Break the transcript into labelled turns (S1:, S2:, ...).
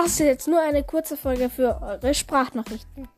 S1: Das ist jetzt nur eine kurze Folge für eure Sprachnachrichten.